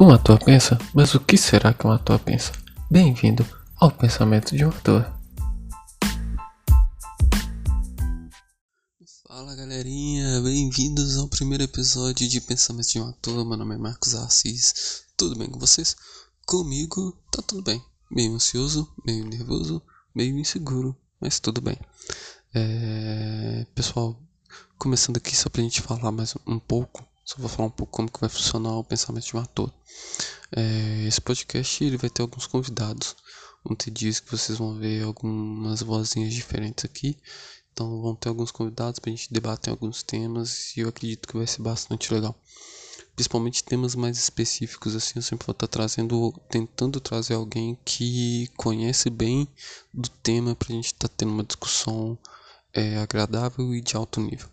Um ator pensa, mas o que será que um ator pensa? Bem-vindo ao pensamento de um ator. Fala galerinha, bem-vindos ao primeiro episódio de Pensamento de um Ator. Meu nome é Marcos Assis, tudo bem com vocês? Comigo tá tudo bem, meio ansioso, meio nervoso, meio inseguro, mas tudo bem. É... Pessoal, começando aqui só pra gente falar mais um pouco só vou falar um pouco como que vai funcionar o pensamento de um ator. É, esse podcast ele vai ter alguns convidados. Ter dias que vocês vão ver algumas vozinhas diferentes aqui. Então vão ter alguns convidados para a gente debater alguns temas e eu acredito que vai ser bastante legal. Principalmente temas mais específicos assim, eu sempre vou estar trazendo, tentando trazer alguém que conhece bem do tema para a gente estar tá tendo uma discussão é, agradável e de alto nível.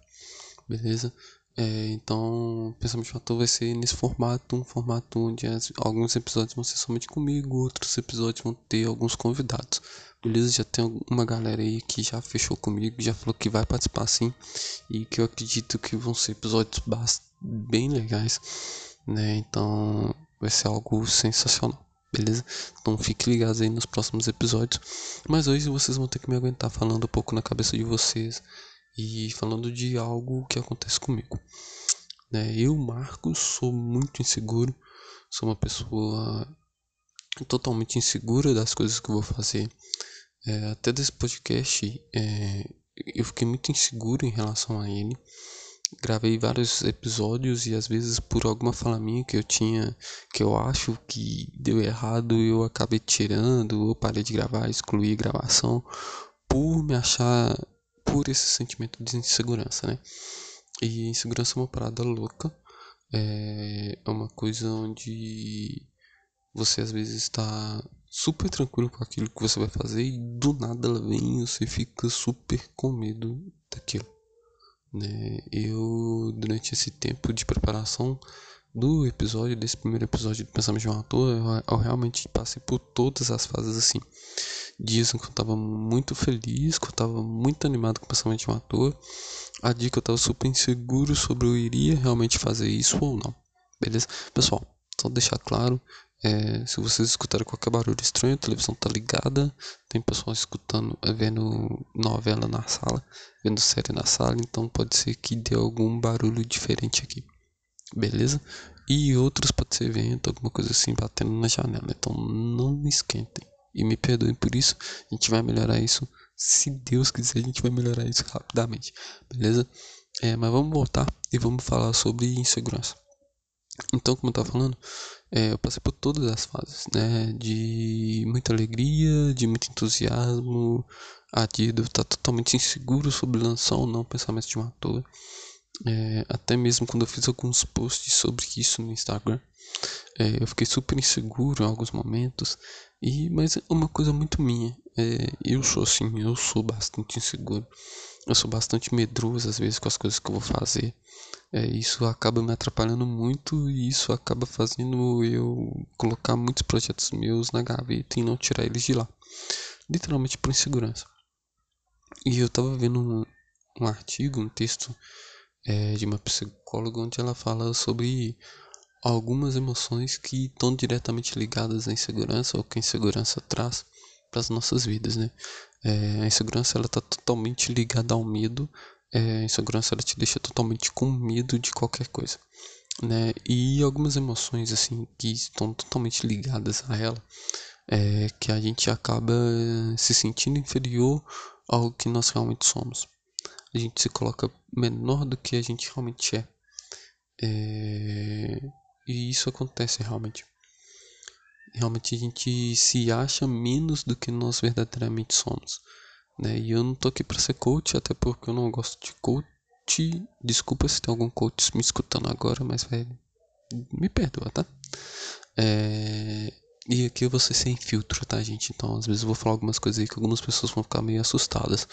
Beleza? É, então, pensamento de fator vai ser nesse formato, um formato onde as, alguns episódios vão ser somente comigo, outros episódios vão ter alguns convidados. Beleza? Já tem uma galera aí que já fechou comigo, já falou que vai participar sim, e que eu acredito que vão ser episódios bem legais, né? Então, vai ser algo sensacional. Beleza? Então fique ligados aí nos próximos episódios. Mas hoje vocês vão ter que me aguentar falando um pouco na cabeça de vocês e falando de algo que acontece comigo. Né? Eu, Marcos, sou muito inseguro, sou uma pessoa totalmente insegura das coisas que vou fazer. É, até desse podcast, é, eu fiquei muito inseguro em relação a ele. Gravei vários episódios e às vezes por alguma fala minha que eu tinha, que eu acho que deu errado, eu acabei tirando, ou parei de gravar, excluí gravação, por me achar por esse sentimento de insegurança, né? E insegurança é uma parada louca, é, é uma coisa onde você às vezes está super tranquilo com aquilo que você vai fazer e do nada ela vem e você fica super com medo daquilo. Né? Eu, durante esse tempo de preparação do episódio, desse primeiro episódio do Pensamento de um Ator, eu, eu realmente passei por todas as fases assim dias que eu tava muito feliz, que eu tava muito animado com o pensamento de um ator. A dia que eu tava super inseguro sobre eu iria realmente fazer isso ou não. Beleza? Pessoal, só deixar claro, é, se vocês escutarem qualquer barulho estranho, a televisão tá ligada, tem pessoal escutando, é, vendo novela na sala, vendo série na sala, então pode ser que dê algum barulho diferente aqui. Beleza? E outros pode ser vento, alguma coisa assim batendo na janela. Então não esquentem e me perdoem por isso. A gente vai melhorar isso. Se Deus quiser, a gente vai melhorar isso rapidamente. Beleza? É, mas vamos voltar e vamos falar sobre insegurança. Então, como eu estava falando, é, eu passei por todas as fases, né? De muita alegria, de muito entusiasmo, a de estar totalmente inseguro sobre lançar ou não pensamentos de um ator. É, até mesmo quando eu fiz alguns posts sobre isso no Instagram, é, eu fiquei super inseguro em alguns momentos. E, mas é uma coisa muito minha. É, eu sou assim, eu sou bastante inseguro. Eu sou bastante medroso às vezes com as coisas que eu vou fazer. É, isso acaba me atrapalhando muito e isso acaba fazendo eu colocar muitos projetos meus na gaveta e não tirar eles de lá. Literalmente por insegurança. E eu tava vendo um, um artigo, um texto é, de uma psicóloga onde ela fala sobre algumas emoções que estão diretamente ligadas à insegurança ou que a insegurança traz para as nossas vidas, né? É, a insegurança ela está totalmente ligada ao medo. É, a insegurança ela te deixa totalmente com medo de qualquer coisa, né? E algumas emoções assim que estão totalmente ligadas a ela, é, que a gente acaba se sentindo inferior ao que nós realmente somos. A gente se coloca menor do que a gente realmente é. é e isso acontece realmente. Realmente a gente se acha menos do que nós verdadeiramente somos. Né? E eu não tô aqui para ser coach, até porque eu não gosto de coach. Desculpa se tem algum coach me escutando agora, mas velho, me perdoa, tá? É... E aqui eu vou ser sem filtro, tá, gente? Então às vezes eu vou falar algumas coisas aí que algumas pessoas vão ficar meio assustadas.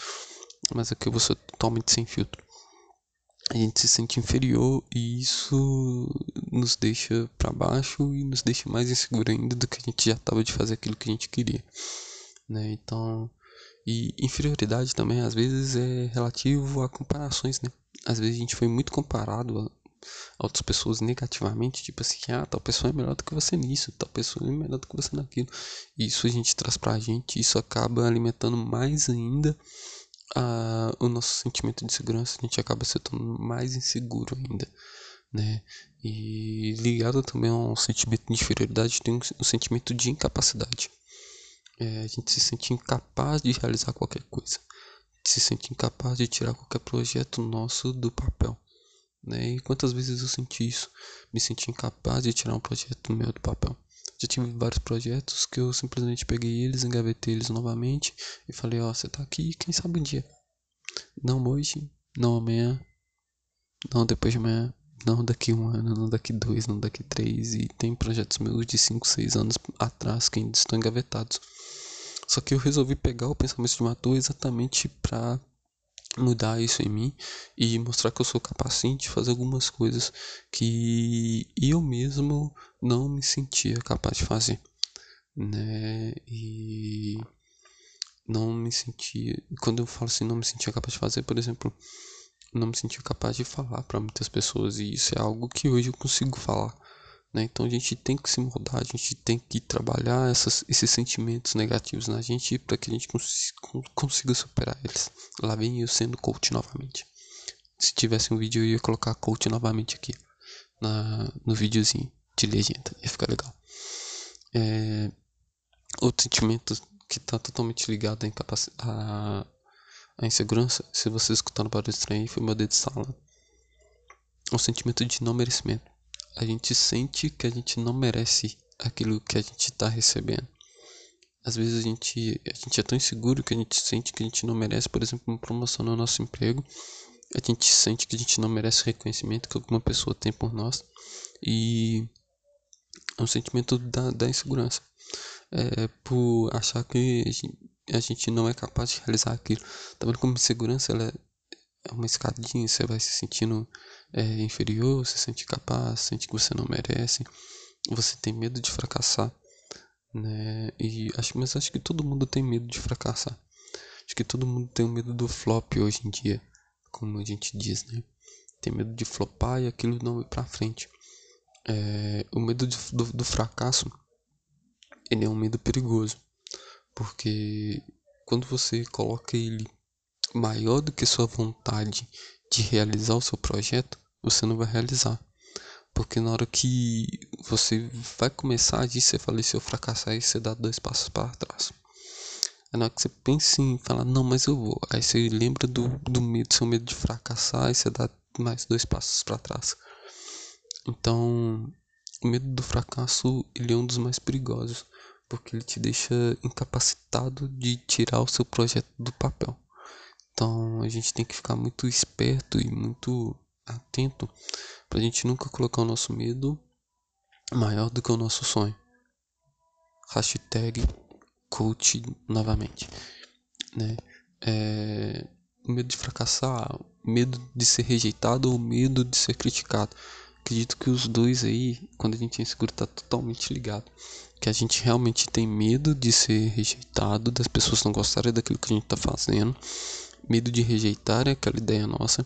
Mas aqui eu vou ser totalmente sem filtro a gente se sente inferior e isso nos deixa para baixo e nos deixa mais inseguro ainda do que a gente já estava de fazer aquilo que a gente queria, né? Então, e inferioridade também às vezes é relativo a comparações, né? Às vezes a gente foi muito comparado outras pessoas negativamente, tipo assim, ah, tal pessoa é melhor do que você nisso, tal pessoa é melhor do que você naquilo. Isso a gente traz pra gente, isso acaba alimentando mais ainda a, o nosso sentimento de segurança, a gente acaba se tornando mais inseguro ainda, né? E ligado também ao sentimento de inferioridade, tem um, um sentimento de incapacidade. É, a gente se sente incapaz de realizar qualquer coisa, se sente incapaz de tirar qualquer projeto nosso do papel. Né? E quantas vezes eu senti isso? Me senti incapaz de tirar um projeto meu do papel. Já tive vários projetos que eu simplesmente peguei eles, engavetei eles novamente e falei: Ó, oh, você tá aqui, quem sabe um dia. Não hoje, não amanhã, não depois de amanhã, não daqui um ano, não daqui dois, não daqui três. E tem projetos meus de 5, 6 anos atrás que ainda estão engavetados. Só que eu resolvi pegar o pensamento de uma ator exatamente para mudar isso em mim e mostrar que eu sou capaz de fazer algumas coisas que eu mesmo não me sentia capaz de fazer, né? E não me sentia, quando eu falo assim, não me sentia capaz de fazer, por exemplo, não me sentia capaz de falar para muitas pessoas e isso é algo que hoje eu consigo falar. Né? Então a gente tem que se mudar, a gente tem que trabalhar essas, esses sentimentos negativos na gente para que a gente cons consiga superar eles. Lá vem eu sendo coach novamente. Se tivesse um vídeo eu ia colocar coach novamente aqui na, no videozinho de legenda, ia ficar legal. É, outro sentimento que está totalmente ligado à, insegurança, se você escutar no barulho estranho, foi meu dedo de sala. O sentimento de não merecimento a gente sente que a gente não merece aquilo que a gente está recebendo. Às vezes a gente, a gente é tão inseguro que a gente sente que a gente não merece, por exemplo, uma promoção no nosso emprego. A gente sente que a gente não merece reconhecimento que alguma pessoa tem por nós. E é um sentimento da, da insegurança. É, por achar que a gente, a gente não é capaz de realizar aquilo. Tá vendo como insegurança ela é uma escadinha, você vai se sentindo é, inferior, se sente capaz, sente que você não merece, você tem medo de fracassar, né? E acho, mas acho que todo mundo tem medo de fracassar. Acho que todo mundo tem medo do flop hoje em dia, como a gente diz, né? Tem medo de flopar e aquilo não ir pra frente. É, o medo de, do, do fracasso, ele é um medo perigoso, porque quando você coloca ele maior do que sua vontade de realizar o seu projeto, você não vai realizar. Porque na hora que você vai começar a agir, você fala, se eu fracassar, aí você dá dois passos para trás. Aí na hora que você pensa em falar, não, mas eu vou. Aí você lembra do, do medo, seu medo de fracassar, e você dá mais dois passos para trás. Então, o medo do fracasso, ele é um dos mais perigosos. Porque ele te deixa incapacitado de tirar o seu projeto do papel. Então, a gente tem que ficar muito esperto e muito atento para a gente nunca colocar o nosso medo maior do que o nosso sonho. Hashtag coach novamente. Né? É, medo de fracassar, medo de ser rejeitado ou medo de ser criticado. Acredito que os dois aí, quando a gente é inseguro, tá totalmente ligado. Que a gente realmente tem medo de ser rejeitado, das pessoas não gostarem daquilo que a gente tá fazendo medo de rejeitar aquela ideia nossa.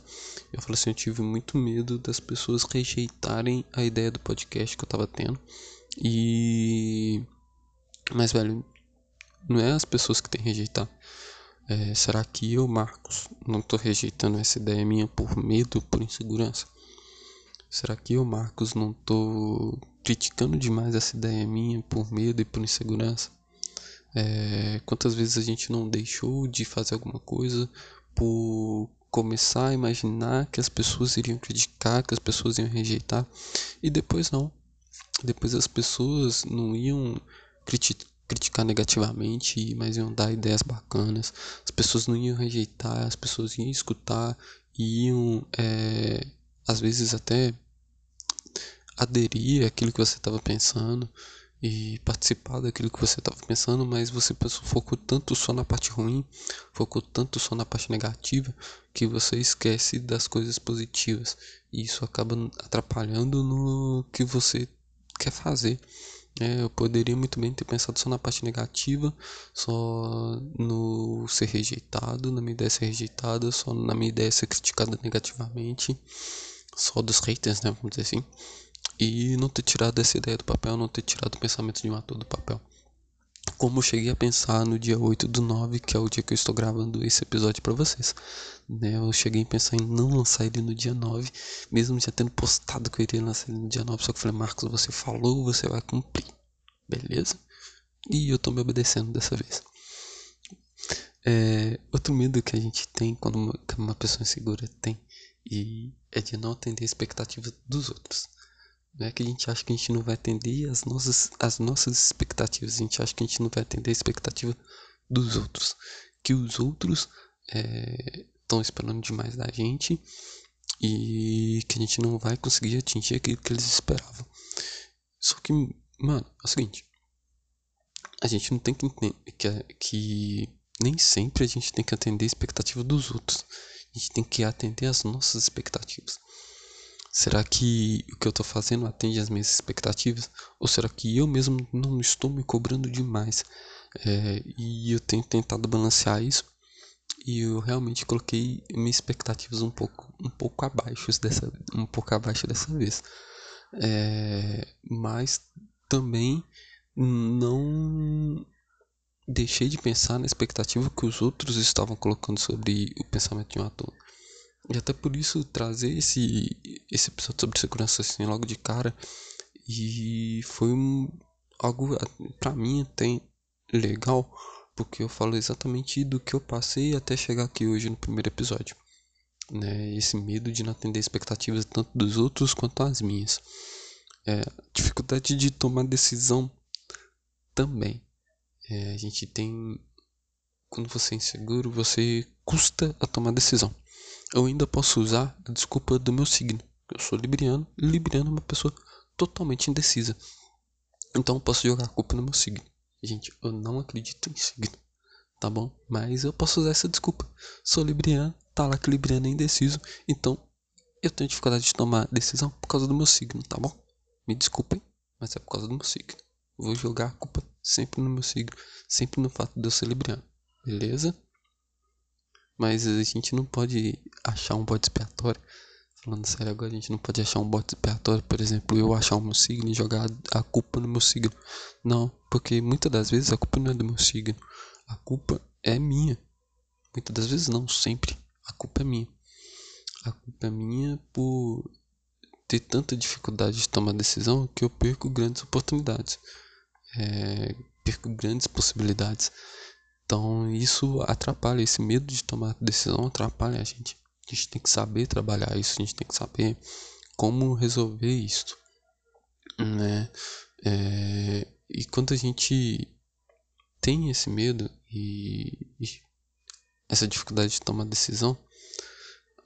Eu falei assim, eu tive muito medo das pessoas rejeitarem a ideia do podcast que eu tava tendo. E mas velho, não é as pessoas que tem que rejeitar. É, será que eu, Marcos, não tô rejeitando essa ideia minha por medo, por insegurança? Será que eu, Marcos, não tô criticando demais essa ideia minha por medo e por insegurança? É, quantas vezes a gente não deixou de fazer alguma coisa por começar a imaginar que as pessoas iriam criticar, que as pessoas iam rejeitar e depois não. Depois as pessoas não iam criti criticar negativamente, mas iam dar ideias bacanas. As pessoas não iam rejeitar, as pessoas iam escutar, iam é, às vezes até aderir àquilo que você estava pensando e participar daquilo que você estava pensando, mas você focou tanto só na parte ruim, focou tanto só na parte negativa, que você esquece das coisas positivas. E isso acaba atrapalhando no que você quer fazer. É, eu poderia muito bem ter pensado só na parte negativa, só no ser rejeitado, na minha ideia ser rejeitada, só na minha ideia ser criticada negativamente, só dos haters, né? Vamos dizer assim. E não ter tirado essa ideia do papel, não ter tirado o pensamento de um ator do papel. Como eu cheguei a pensar no dia 8 do 9, que é o dia que eu estou gravando esse episódio para vocês. Né? Eu cheguei a pensar em não lançar ele no dia 9, mesmo já tendo postado que eu iria lançar ele no dia 9. Só que eu falei, Marcos, você falou, você vai cumprir. Beleza? E eu tô me obedecendo dessa vez. É, outro medo que a gente tem quando uma, uma pessoa insegura tem e é de não atender a expectativas dos outros. É que a gente acha que a gente não vai atender as nossas, as nossas expectativas, a gente acha que a gente não vai atender a expectativa dos outros. Que os outros estão é, esperando demais da gente e que a gente não vai conseguir atingir aquilo que eles esperavam. Só que, mano, é o seguinte: a gente não tem que que, que nem sempre a gente tem que atender a expectativa dos outros. A gente tem que atender as nossas expectativas. Será que o que eu estou fazendo atende às minhas expectativas? Ou será que eu mesmo não estou me cobrando demais? É, e eu tenho tentado balancear isso. E eu realmente coloquei minhas expectativas um pouco, um pouco abaixo dessa, um pouco abaixo dessa vez. É, mas também não deixei de pensar na expectativa que os outros estavam colocando sobre o pensamento de um ator. E até por isso trazer esse, esse episódio sobre segurança assim logo de cara. E foi um, algo para mim até legal, porque eu falo exatamente do que eu passei até chegar aqui hoje no primeiro episódio. Né? Esse medo de não atender expectativas tanto dos outros quanto as minhas. É, dificuldade de tomar decisão também. É, a gente tem. Quando você é inseguro, você custa a tomar decisão eu ainda posso usar a desculpa do meu signo. Eu sou libriano, e libriano é uma pessoa totalmente indecisa. Então eu posso jogar a culpa no meu signo. Gente, eu não acredito em signo, tá bom? Mas eu posso usar essa desculpa. Sou libriano, tá lá que libriano é indeciso, então eu tenho dificuldade de tomar decisão por causa do meu signo, tá bom? Me desculpem, mas é por causa do meu signo. Vou jogar a culpa sempre no meu signo, sempre no fato de eu ser libriano, beleza? Mas a gente não pode achar um bode expiatório. Falando sério agora, a gente não pode achar um bode expiatório, por exemplo, eu achar o meu signo e jogar a culpa no meu signo. Não, porque muitas das vezes a culpa não é do meu signo. A culpa é minha. Muitas das vezes não, sempre. A culpa é minha. A culpa é minha por ter tanta dificuldade de tomar decisão que eu perco grandes oportunidades. É, perco grandes possibilidades. Então isso atrapalha, esse medo de tomar decisão atrapalha a gente. A gente tem que saber trabalhar isso, a gente tem que saber como resolver isso, né? É, e quando a gente tem esse medo e, e essa dificuldade de tomar decisão,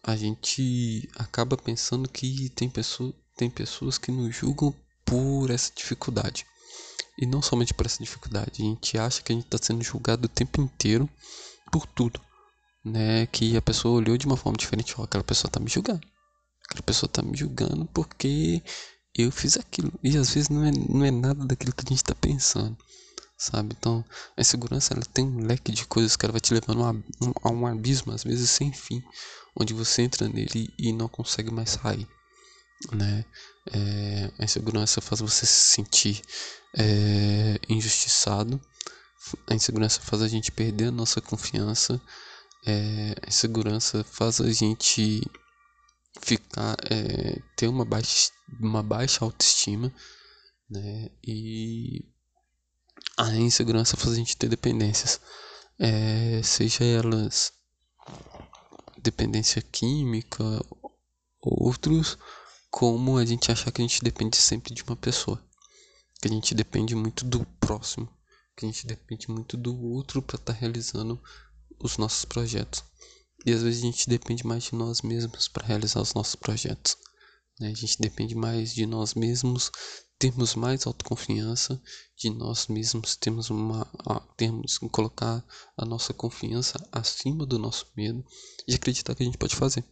a gente acaba pensando que tem, pessoa, tem pessoas que nos julgam por essa dificuldade. E não somente por essa dificuldade, a gente acha que a gente está sendo julgado o tempo inteiro por tudo, né? Que a pessoa olhou de uma forma diferente, aquela pessoa está me julgando. Aquela pessoa está me julgando porque eu fiz aquilo. E às vezes não é, não é nada daquilo que a gente está pensando, sabe? Então, a insegurança ela tem um leque de coisas que ela vai te levando a, a um abismo, às vezes sem fim, onde você entra nele e não consegue mais sair, né? É, a insegurança faz você se sentir é, injustiçado. A insegurança faz a gente perder a nossa confiança. É, a insegurança faz a gente ficar é, ter uma baixa, uma baixa autoestima, né? E a insegurança faz a gente ter dependências, é, seja elas dependência química, outros como a gente achar que a gente depende sempre de uma pessoa. Que a gente depende muito do próximo. Que a gente depende muito do outro para estar tá realizando os nossos projetos. E às vezes a gente depende mais de nós mesmos para realizar os nossos projetos. Né? A gente depende mais de nós mesmos, termos mais autoconfiança, de nós mesmos termos uma, termos colocar a nossa confiança acima do nosso medo e acreditar que a gente pode fazer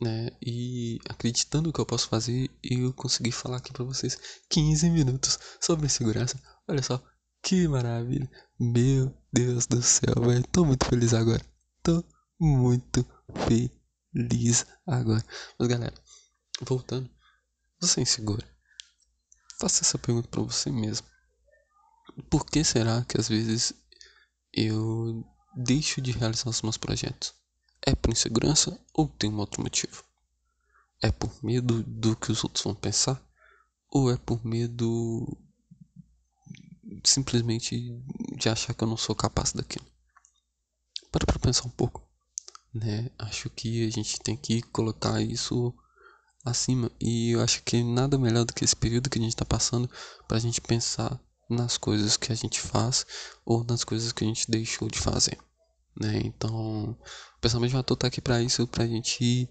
né? E acreditando que eu posso fazer, eu consegui falar aqui para vocês 15 minutos sobre segurança. Olha só, que maravilha! Meu Deus do céu, velho. Tô muito feliz agora. Tô muito feliz agora. Mas galera, voltando, você é insegura? Faça essa pergunta para você mesmo. Por que será que às vezes eu deixo de realizar os meus projetos? É por insegurança ou tem um outro motivo? É por medo do que os outros vão pensar? Ou é por medo simplesmente de achar que eu não sou capaz daquilo? Para pra pensar um pouco, né? Acho que a gente tem que colocar isso acima e eu acho que nada melhor do que esse período que a gente está passando para a gente pensar nas coisas que a gente faz ou nas coisas que a gente deixou de fazer, né? Então, o pensamento de um ator tá aqui para isso, pra gente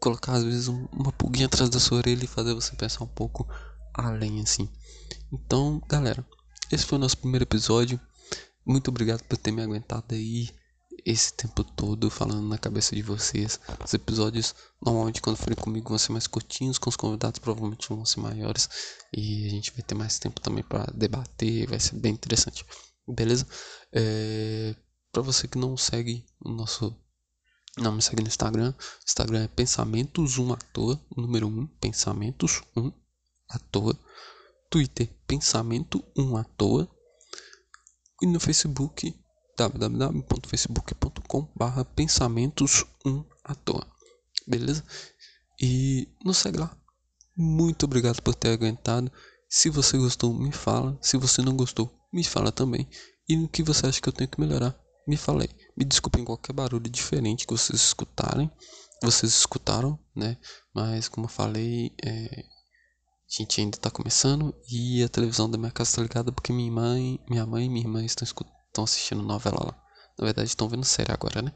colocar às vezes uma pulguinha atrás da sua orelha e fazer você pensar um pouco além assim. Então, galera, esse foi o nosso primeiro episódio. Muito obrigado por ter me aguentado aí esse tempo todo falando na cabeça de vocês. Os episódios, normalmente, quando forem comigo, vão ser mais curtinhos, com os convidados, provavelmente vão ser maiores. E a gente vai ter mais tempo também para debater, vai ser bem interessante. Beleza? É... Para você que não segue o nosso. Não me segue no Instagram. Instagram é Pensamentos 1 à toa. Número 1, Pensamentos 1 à toa. Twitter, Pensamento 1 à toa. E no Facebook, www.facebook.com barra pensamentos 1 à toa. Beleza? E nos segue lá. Muito obrigado por ter aguentado. Se você gostou, me fala. Se você não gostou, me fala também. E no que você acha que eu tenho que melhorar, me fala aí. Me desculpem qualquer barulho diferente que vocês escutarem. Vocês escutaram, né? Mas como eu falei, é... a gente ainda tá começando e a televisão da minha casa tá ligada porque minha mãe, minha mãe e minha irmã estão estão assistindo novela lá. Na verdade, estão vendo série agora, né?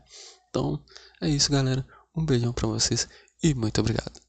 Então, é isso, galera. Um beijão pra vocês e muito obrigado.